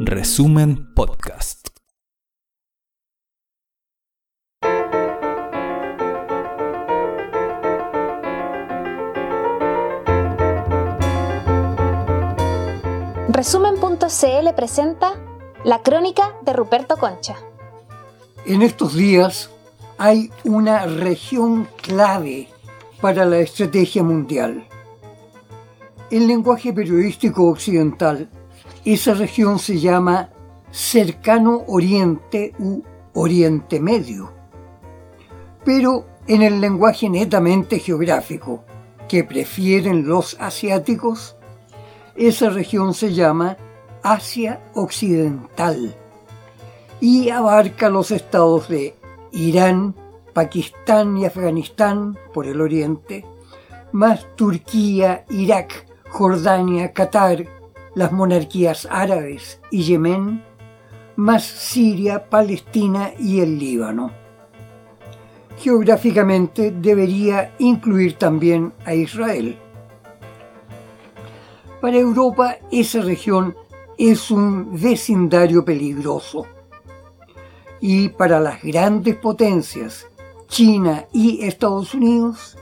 Resumen Podcast. Resumen.cl presenta La crónica de Ruperto Concha. En estos días hay una región clave para la estrategia mundial. En lenguaje periodístico occidental, esa región se llama Cercano Oriente u Oriente Medio. Pero en el lenguaje netamente geográfico que prefieren los asiáticos, esa región se llama Asia Occidental y abarca los estados de Irán, Pakistán y Afganistán por el oriente, más Turquía, Irak, Jordania, Qatar, las monarquías árabes y Yemen, más Siria, Palestina y el Líbano. Geográficamente debería incluir también a Israel. Para Europa esa región es un vecindario peligroso. Y para las grandes potencias, China y Estados Unidos,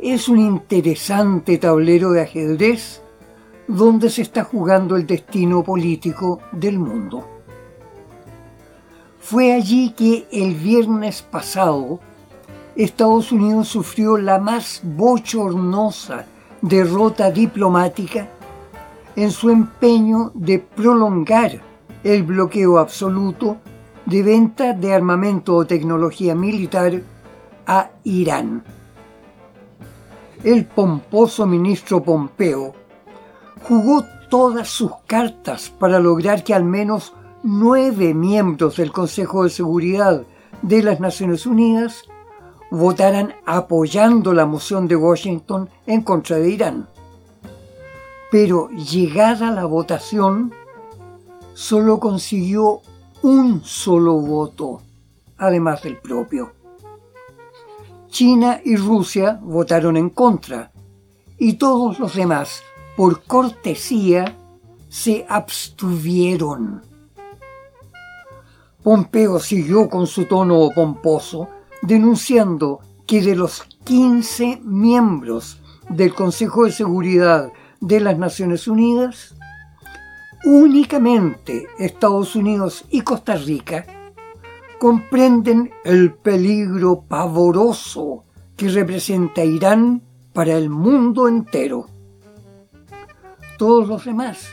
es un interesante tablero de ajedrez donde se está jugando el destino político del mundo. Fue allí que el viernes pasado Estados Unidos sufrió la más bochornosa derrota diplomática en su empeño de prolongar el bloqueo absoluto de venta de armamento o tecnología militar a Irán. El pomposo ministro Pompeo jugó todas sus cartas para lograr que al menos nueve miembros del Consejo de Seguridad de las Naciones Unidas votaran apoyando la moción de Washington en contra de Irán pero llegada la votación, solo consiguió un solo voto, además del propio. China y Rusia votaron en contra y todos los demás, por cortesía, se abstuvieron. Pompeo siguió con su tono pomposo, denunciando que de los 15 miembros del Consejo de Seguridad de las Naciones Unidas, únicamente Estados Unidos y Costa Rica comprenden el peligro pavoroso que representa Irán para el mundo entero. Todos los demás,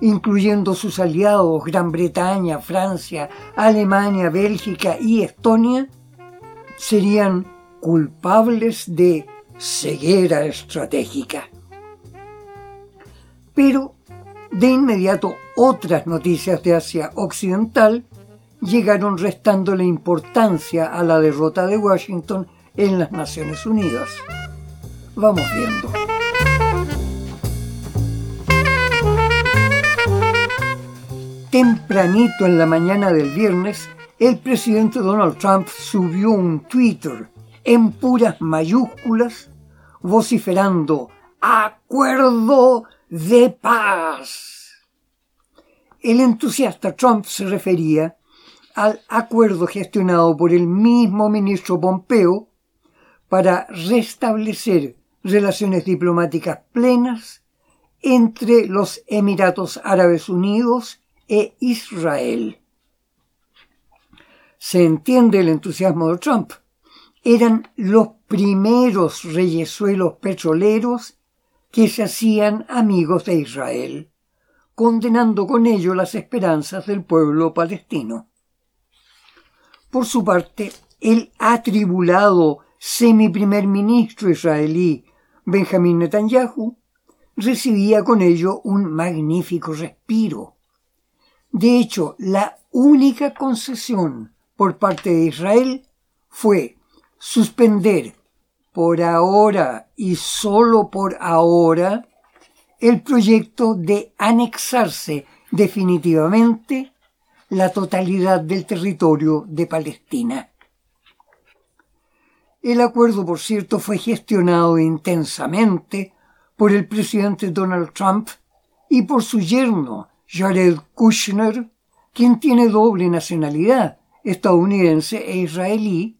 incluyendo sus aliados Gran Bretaña, Francia, Alemania, Bélgica y Estonia, serían culpables de ceguera estratégica. Pero de inmediato otras noticias de Asia Occidental llegaron restándole importancia a la derrota de Washington en las Naciones Unidas. Vamos viendo. Tempranito en la mañana del viernes, el presidente Donald Trump subió un Twitter en puras mayúsculas vociferando acuerdo de paz. El entusiasta Trump se refería al acuerdo gestionado por el mismo ministro Pompeo para restablecer relaciones diplomáticas plenas entre los Emiratos Árabes Unidos e Israel. Se entiende el entusiasmo de Trump. Eran los primeros reyesuelos petroleros que se hacían amigos de Israel, condenando con ello las esperanzas del pueblo palestino. Por su parte, el atribulado semi-primer ministro israelí Benjamín Netanyahu recibía con ello un magnífico respiro. De hecho, la única concesión por parte de Israel fue suspender por ahora y solo por ahora el proyecto de anexarse definitivamente la totalidad del territorio de Palestina. El acuerdo, por cierto, fue gestionado intensamente por el presidente Donald Trump y por su yerno, Jared Kushner, quien tiene doble nacionalidad, estadounidense e israelí,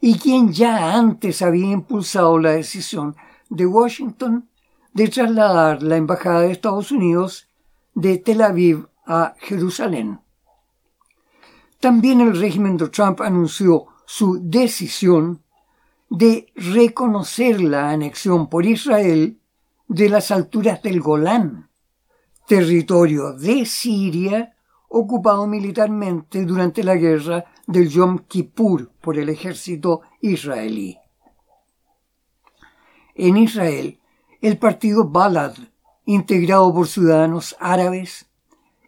y quien ya antes había impulsado la decisión de Washington de trasladar la Embajada de Estados Unidos de Tel Aviv a Jerusalén. También el régimen de Trump anunció su decisión de reconocer la anexión por Israel de las alturas del Golán, territorio de Siria ocupado militarmente durante la guerra del Yom Kippur por el ejército israelí. En Israel, el partido Balad, integrado por ciudadanos árabes,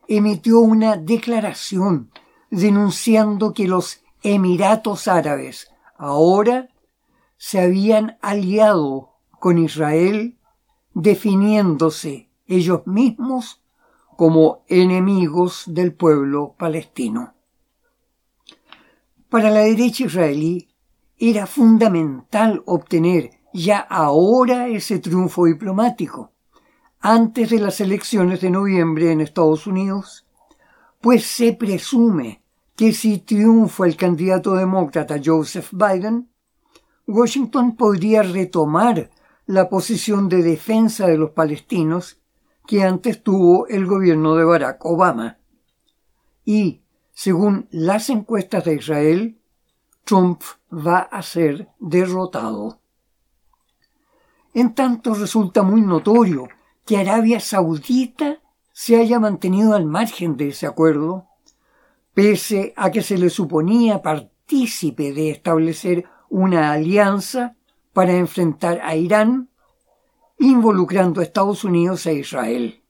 emitió una declaración denunciando que los Emiratos Árabes ahora se habían aliado con Israel definiéndose ellos mismos como enemigos del pueblo palestino. Para la derecha israelí era fundamental obtener ya ahora ese triunfo diplomático, antes de las elecciones de noviembre en Estados Unidos, pues se presume que si triunfa el candidato demócrata Joseph Biden, Washington podría retomar la posición de defensa de los palestinos que antes tuvo el gobierno de Barack Obama. Y, según las encuestas de Israel, Trump va a ser derrotado. En tanto resulta muy notorio que Arabia Saudita se haya mantenido al margen de ese acuerdo, pese a que se le suponía partícipe de establecer una alianza para enfrentar a Irán involucrando a Estados Unidos e Israel.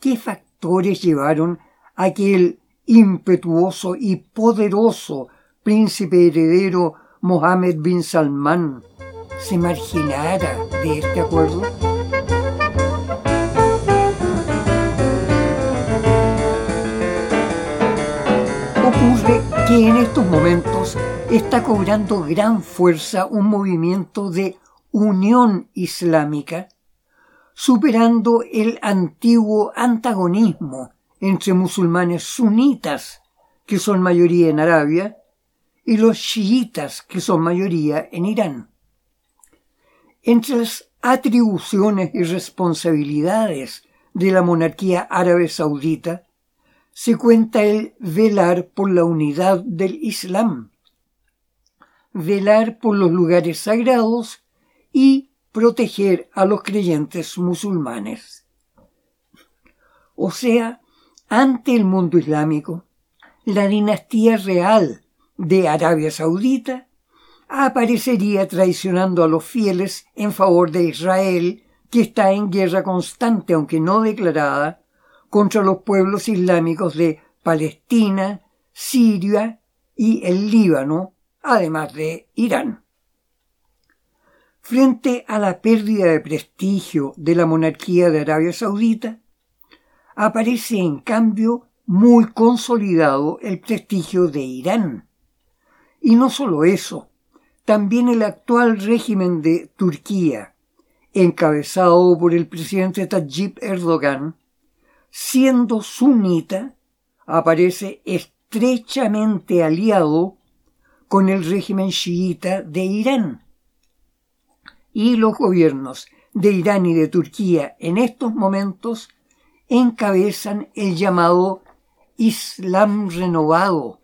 ¿Qué factores llevaron a que el impetuoso y poderoso príncipe heredero Mohammed bin Salman se marginara de este acuerdo? Ocurre que en estos momentos está cobrando gran fuerza un movimiento de unión islámica, superando el antiguo antagonismo entre musulmanes sunitas, que son mayoría en Arabia, y los chiitas, que son mayoría en Irán. Entre las atribuciones y responsabilidades de la monarquía árabe saudita se cuenta el velar por la unidad del Islam, velar por los lugares sagrados y proteger a los creyentes musulmanes. O sea, ante el mundo islámico, la dinastía real de Arabia Saudita aparecería traicionando a los fieles en favor de Israel, que está en guerra constante, aunque no declarada, contra los pueblos islámicos de Palestina, Siria y el Líbano, además de Irán. Frente a la pérdida de prestigio de la monarquía de Arabia Saudita, aparece en cambio muy consolidado el prestigio de Irán. Y no solo eso, también el actual régimen de Turquía, encabezado por el presidente Tayyip Erdogan, siendo sunita, aparece estrechamente aliado con el régimen chiita de Irán y los gobiernos de Irán y de Turquía en estos momentos encabezan el llamado Islam renovado,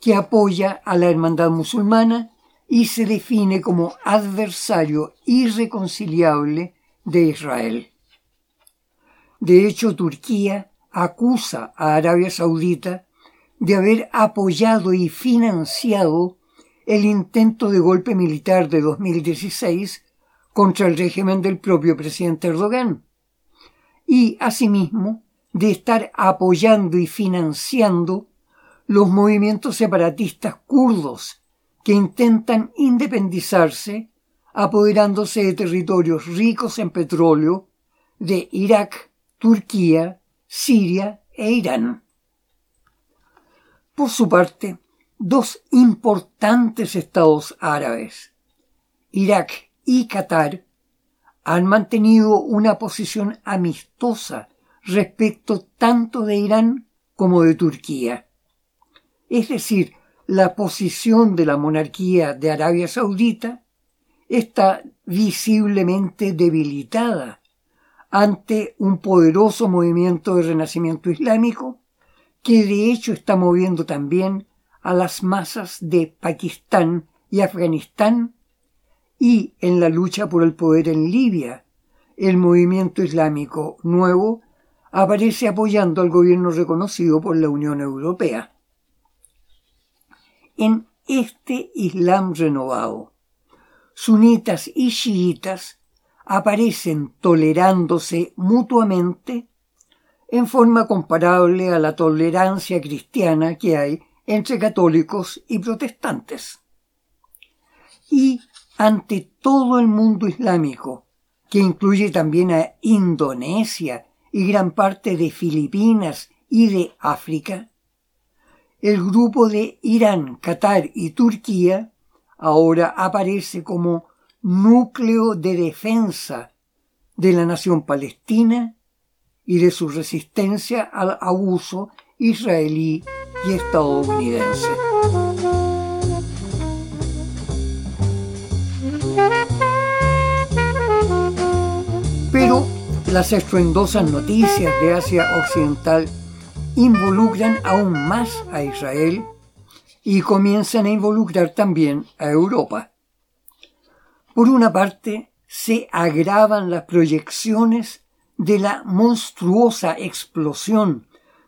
que apoya a la hermandad musulmana y se define como adversario irreconciliable de Israel. De hecho, Turquía acusa a Arabia Saudita de haber apoyado y financiado el intento de golpe militar de 2016 contra el régimen del propio presidente Erdogan y asimismo de estar apoyando y financiando los movimientos separatistas kurdos que intentan independizarse apoderándose de territorios ricos en petróleo de Irak, Turquía, Siria e Irán. Por su parte, dos importantes estados árabes, Irak y Qatar, han mantenido una posición amistosa respecto tanto de Irán como de Turquía. Es decir, la posición de la monarquía de Arabia Saudita está visiblemente debilitada ante un poderoso movimiento de renacimiento islámico que de hecho está moviendo también a las masas de Pakistán y Afganistán y en la lucha por el poder en Libia, el movimiento islámico nuevo aparece apoyando al gobierno reconocido por la Unión Europea. En este Islam renovado, sunitas y chiitas aparecen tolerándose mutuamente en forma comparable a la tolerancia cristiana que hay entre católicos y protestantes. Y ante todo el mundo islámico, que incluye también a Indonesia y gran parte de Filipinas y de África, el grupo de Irán, Qatar y Turquía ahora aparece como núcleo de defensa de la nación palestina y de su resistencia al abuso israelí y estadounidense. Pero las estruendosas noticias de Asia Occidental involucran aún más a Israel y comienzan a involucrar también a Europa. Por una parte, se agravan las proyecciones de la monstruosa explosión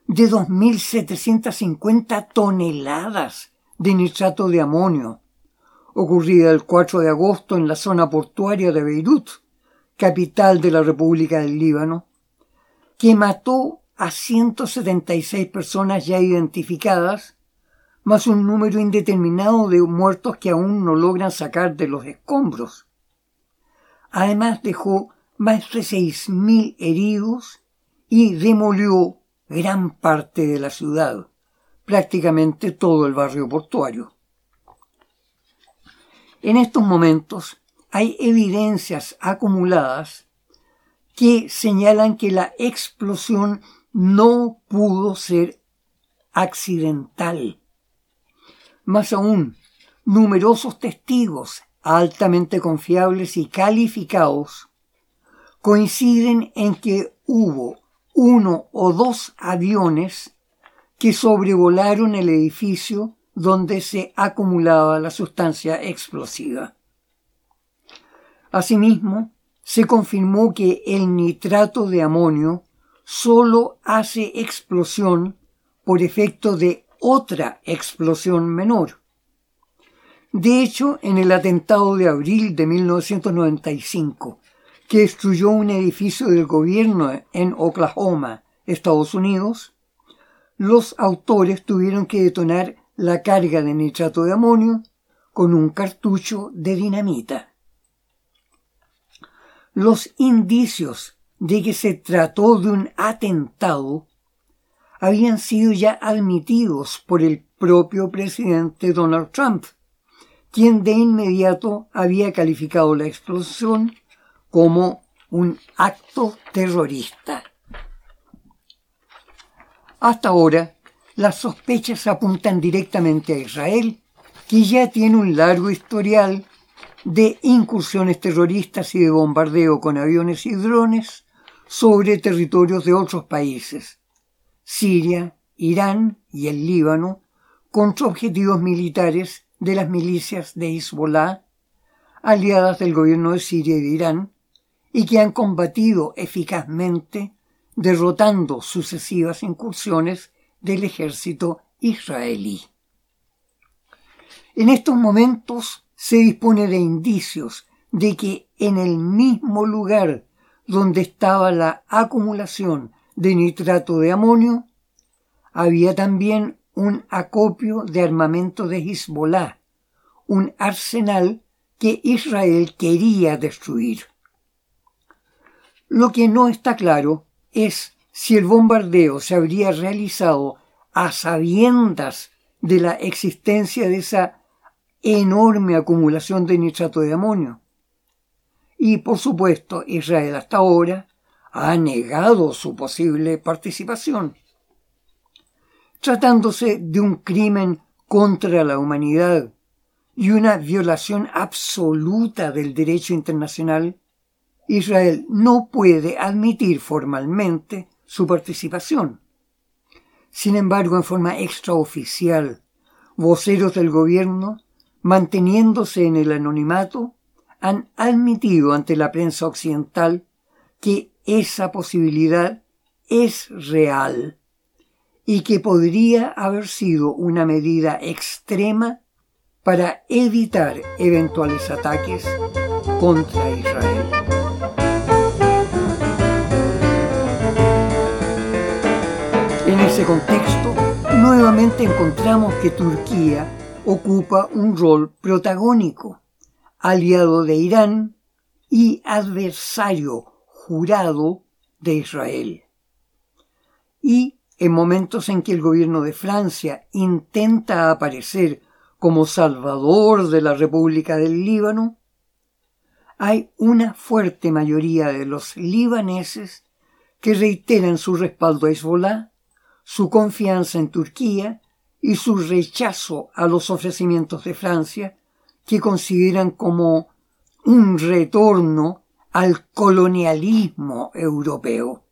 de 2.750 toneladas de nitrato de amonio, ocurrida el 4 de agosto en la zona portuaria de Beirut, capital de la República del Líbano, que mató a 176 personas ya identificadas, más un número indeterminado de muertos que aún no logran sacar de los escombros. Además dejó más de 6.000 heridos y demolió gran parte de la ciudad, prácticamente todo el barrio portuario. En estos momentos hay evidencias acumuladas que señalan que la explosión no pudo ser accidental. Más aún, numerosos testigos altamente confiables y calificados coinciden en que hubo uno o dos aviones que sobrevolaron el edificio donde se acumulaba la sustancia explosiva. Asimismo, se confirmó que el nitrato de amonio solo hace explosión por efecto de otra explosión menor. De hecho, en el atentado de abril de 1995, que destruyó un edificio del gobierno en Oklahoma, Estados Unidos, los autores tuvieron que detonar la carga de nitrato de amonio con un cartucho de dinamita. Los indicios de que se trató de un atentado habían sido ya admitidos por el propio presidente Donald Trump, quien de inmediato había calificado la explosión como un acto terrorista. Hasta ahora, las sospechas apuntan directamente a Israel, que ya tiene un largo historial de incursiones terroristas y de bombardeo con aviones y drones sobre territorios de otros países, Siria, Irán y el Líbano, contra objetivos militares de las milicias de Hezbollah, aliadas del gobierno de Siria y de Irán, y que han combatido eficazmente, derrotando sucesivas incursiones del ejército israelí. En estos momentos se dispone de indicios de que en el mismo lugar donde estaba la acumulación de nitrato de amonio, había también un acopio de armamento de Hezbollah, un arsenal que Israel quería destruir. Lo que no está claro es si el bombardeo se habría realizado a sabiendas de la existencia de esa enorme acumulación de nitrato de amonio. Y por supuesto, Israel hasta ahora ha negado su posible participación. Tratándose de un crimen contra la humanidad y una violación absoluta del derecho internacional, Israel no puede admitir formalmente su participación. Sin embargo, en forma extraoficial, voceros del gobierno, manteniéndose en el anonimato, han admitido ante la prensa occidental que esa posibilidad es real y que podría haber sido una medida extrema para evitar eventuales ataques contra Israel. Ese contexto, nuevamente encontramos que Turquía ocupa un rol protagónico, aliado de Irán y adversario jurado de Israel. Y en momentos en que el gobierno de Francia intenta aparecer como salvador de la República del Líbano, hay una fuerte mayoría de los libaneses que reiteran su respaldo a Hezbollah, su confianza en Turquía y su rechazo a los ofrecimientos de Francia, que consideran como un retorno al colonialismo europeo.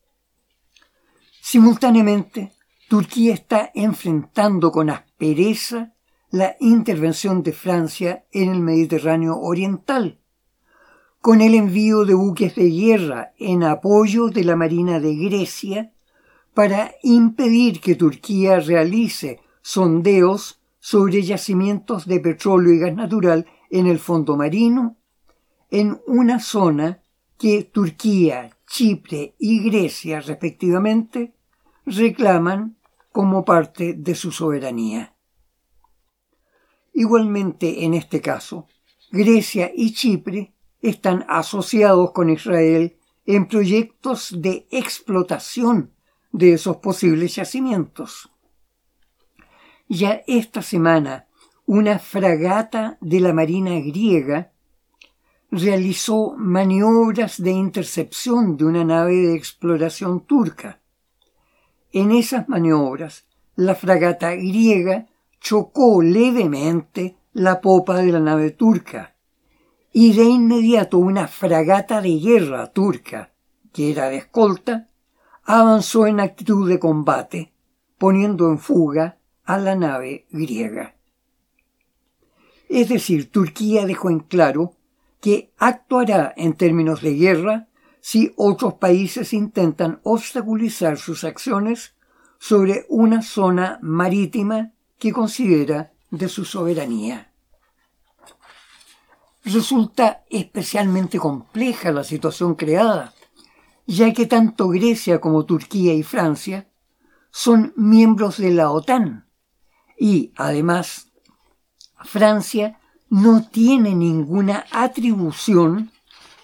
Simultáneamente, Turquía está enfrentando con aspereza la intervención de Francia en el Mediterráneo Oriental, con el envío de buques de guerra en apoyo de la Marina de Grecia para impedir que Turquía realice sondeos sobre yacimientos de petróleo y gas natural en el fondo marino, en una zona que Turquía, Chipre y Grecia, respectivamente, reclaman como parte de su soberanía. Igualmente, en este caso, Grecia y Chipre están asociados con Israel en proyectos de explotación de esos posibles yacimientos. Ya esta semana, una fragata de la Marina griega realizó maniobras de intercepción de una nave de exploración turca. En esas maniobras, la fragata griega chocó levemente la popa de la nave turca y de inmediato una fragata de guerra turca, que era de escolta, avanzó en actitud de combate, poniendo en fuga a la nave griega. Es decir, Turquía dejó en claro que actuará en términos de guerra si otros países intentan obstaculizar sus acciones sobre una zona marítima que considera de su soberanía. Resulta especialmente compleja la situación creada, ya que tanto Grecia como Turquía y Francia son miembros de la OTAN y, además, Francia no tiene ninguna atribución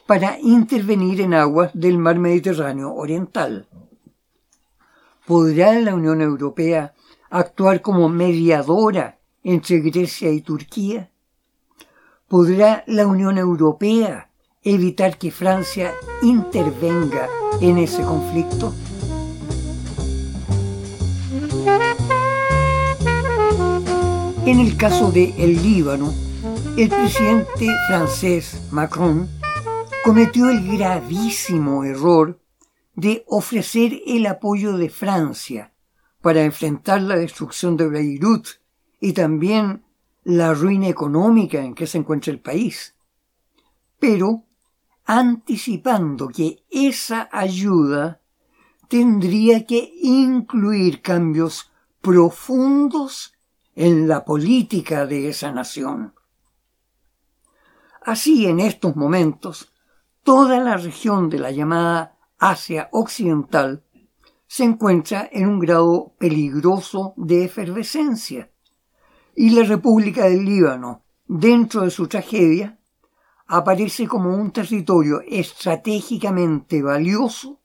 para intervenir en aguas del mar Mediterráneo Oriental. ¿Podrá la Unión Europea actuar como mediadora entre Grecia y Turquía? ¿Podrá la Unión Europea evitar que Francia intervenga en ese conflicto? En el caso de el Líbano, el presidente francés Macron cometió el gravísimo error de ofrecer el apoyo de Francia para enfrentar la destrucción de Beirut y también la ruina económica en que se encuentra el país. Pero anticipando que esa ayuda tendría que incluir cambios profundos en la política de esa nación. Así, en estos momentos, toda la región de la llamada Asia Occidental se encuentra en un grado peligroso de efervescencia, y la República del Líbano, dentro de su tragedia, aparece como un territorio estratégicamente valioso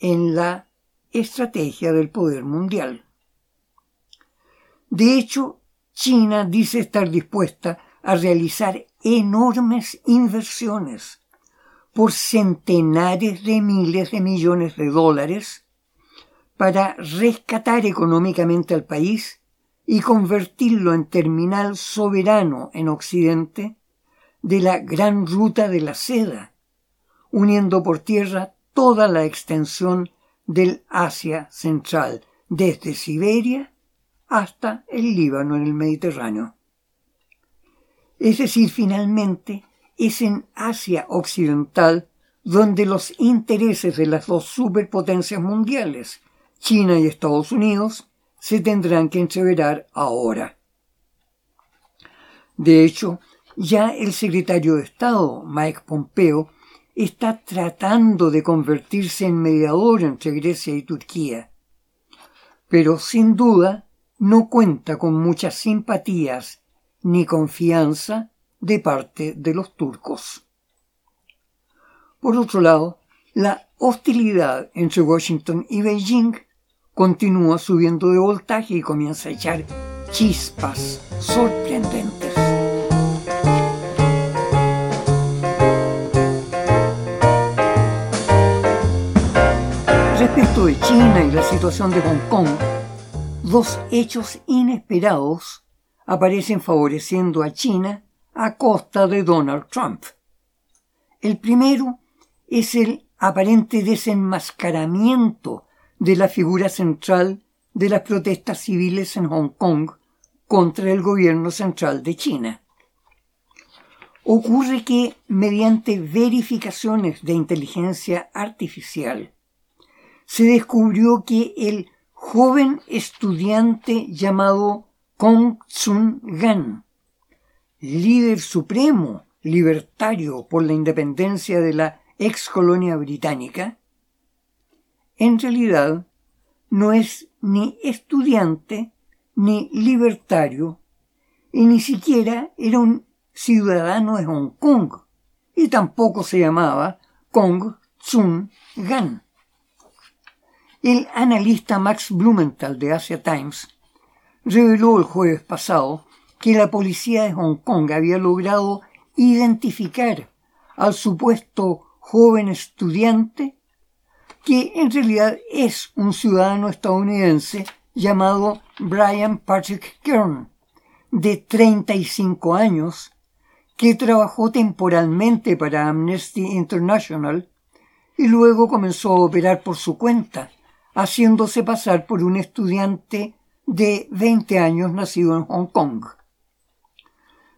en la estrategia del poder mundial. De hecho, China dice estar dispuesta a realizar enormes inversiones por centenares de miles de millones de dólares para rescatar económicamente al país y convertirlo en terminal soberano en Occidente de la gran ruta de la seda, uniendo por tierra toda la extensión del Asia Central, desde Siberia hasta el Líbano en el Mediterráneo. Es decir, finalmente, es en Asia Occidental donde los intereses de las dos superpotencias mundiales, China y Estados Unidos, se tendrán que entreverar ahora. De hecho, ya el secretario de Estado, Mike Pompeo, está tratando de convertirse en mediador entre Grecia y Turquía. Pero sin duda no cuenta con muchas simpatías ni confianza de parte de los turcos. Por otro lado, la hostilidad entre Washington y Beijing continúa subiendo de voltaje y comienza a echar chispas sorprendentes. Respecto de China y la situación de Hong Kong, dos hechos inesperados aparecen favoreciendo a China a costa de Donald Trump. El primero es el aparente desenmascaramiento de la figura central de las protestas civiles en Hong Kong contra el gobierno central de China. Ocurre que mediante verificaciones de inteligencia artificial se descubrió que el joven estudiante llamado Kong Tsun Gan, líder supremo libertario por la independencia de la ex colonia británica, en realidad no es ni estudiante ni libertario y ni siquiera era un ciudadano de Hong Kong y tampoco se llamaba Kong Tsun Gan. El analista Max Blumenthal de Asia Times reveló el jueves pasado que la policía de Hong Kong había logrado identificar al supuesto joven estudiante que en realidad es un ciudadano estadounidense llamado Brian Patrick Kern, de 35 años, que trabajó temporalmente para Amnesty International y luego comenzó a operar por su cuenta, haciéndose pasar por un estudiante de 20 años nacido en Hong Kong.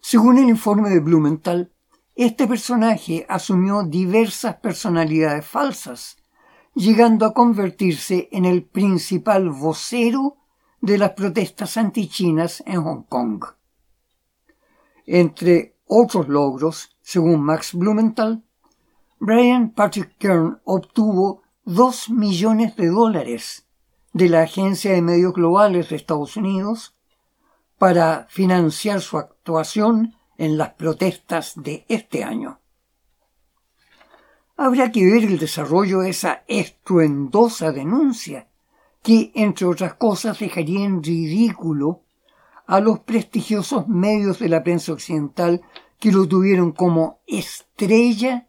Según el informe de Blumenthal, este personaje asumió diversas personalidades falsas, llegando a convertirse en el principal vocero de las protestas antichinas en Hong Kong. Entre otros logros, según Max Blumenthal, Brian Patrick Kern obtuvo dos millones de dólares de la Agencia de Medios Globales de Estados Unidos para financiar su actuación en las protestas de este año. Habrá que ver el desarrollo de esa estruendosa denuncia, que, entre otras cosas, dejaría en ridículo a los prestigiosos medios de la prensa occidental que lo tuvieron como estrella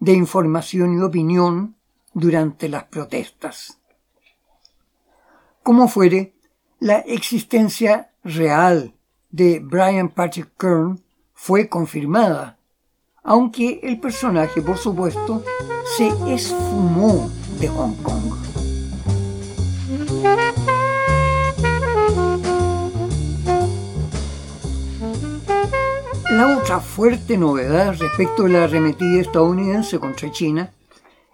de información y opinión durante las protestas. Como fuere, la existencia real de Brian Patrick Kern fue confirmada, aunque el personaje, por supuesto, se esfumó de Hong Kong. La otra fuerte novedad respecto de la arremetida estadounidense contra China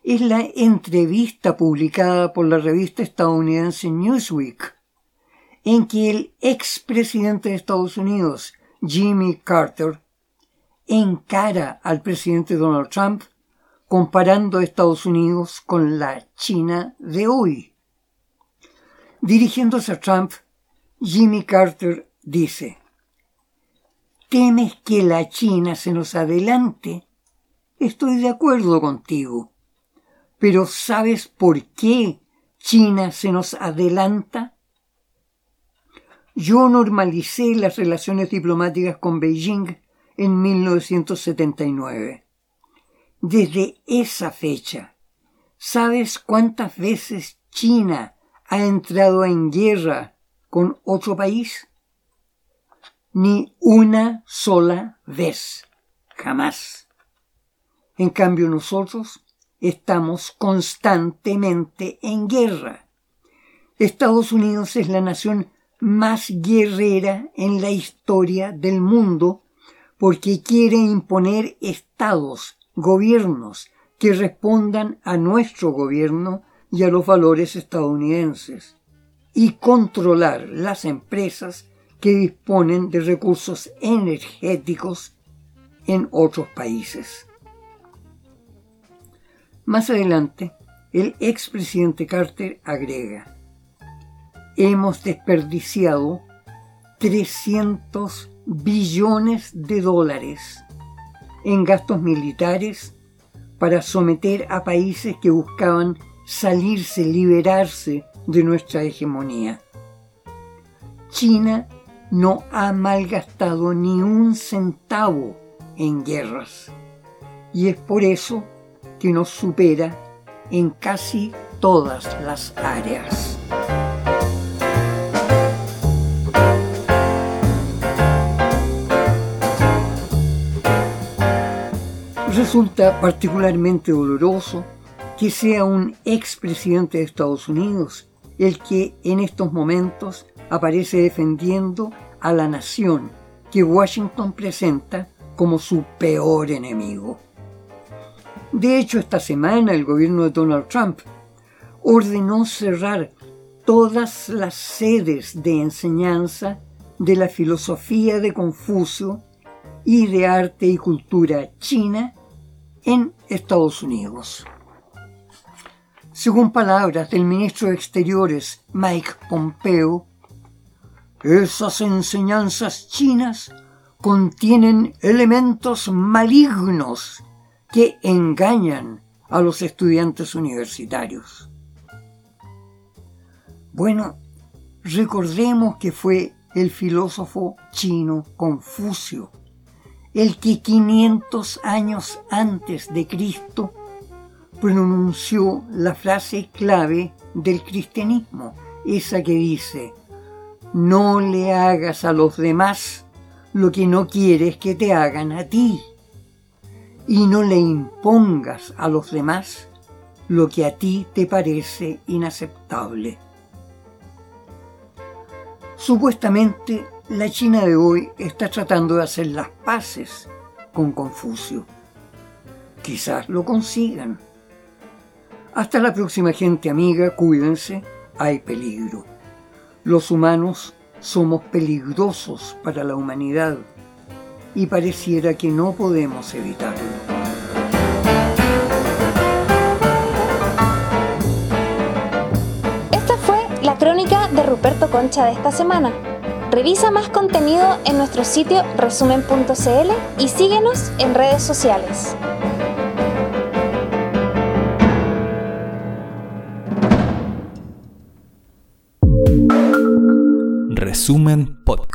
es la entrevista publicada por la revista estadounidense Newsweek en que el expresidente de Estados Unidos, Jimmy Carter, encara al presidente Donald Trump comparando a Estados Unidos con la China de hoy. Dirigiéndose a Trump, Jimmy Carter dice, ¿Temes que la China se nos adelante? Estoy de acuerdo contigo. Pero ¿sabes por qué China se nos adelanta? Yo normalicé las relaciones diplomáticas con Beijing en 1979. desde esa fecha. ¿Sabes cuántas veces China ha entrado en guerra con otro país? Ni una sola vez. Jamás. En cambio nosotros estamos constantemente en guerra. Estados Unidos es la nación más guerrera en la historia del mundo porque quiere imponer estados, gobiernos que respondan a nuestro gobierno y a los valores estadounidenses y controlar las empresas que disponen de recursos energéticos en otros países. Más adelante, el expresidente Carter agrega, hemos desperdiciado 300 billones de dólares en gastos militares para someter a países que buscaban salirse, liberarse de nuestra hegemonía. China no ha malgastado ni un centavo en guerras y es por eso que nos supera en casi todas las áreas. Resulta particularmente doloroso que sea un expresidente de Estados Unidos el que en estos momentos aparece defendiendo a la nación que Washington presenta como su peor enemigo. De hecho, esta semana el gobierno de Donald Trump ordenó cerrar todas las sedes de enseñanza de la filosofía de Confucio y de arte y cultura china en Estados Unidos. Según palabras del ministro de Exteriores Mike Pompeo, esas enseñanzas chinas contienen elementos malignos que engañan a los estudiantes universitarios. Bueno, recordemos que fue el filósofo chino Confucio el que 500 años antes de Cristo pronunció la frase clave del cristianismo, esa que dice, no le hagas a los demás lo que no quieres que te hagan a ti, y no le impongas a los demás lo que a ti te parece inaceptable. Supuestamente la China de hoy está tratando de hacer las paces con Confucio. Quizás lo consigan. Hasta la próxima gente amiga, cuídense, hay peligro. Los humanos somos peligrosos para la humanidad y pareciera que no podemos evitarlo. Esta fue la crónica de Ruperto Concha de esta semana. Revisa más contenido en nuestro sitio resumen.cl y síguenos en redes sociales. Resumen Podcast.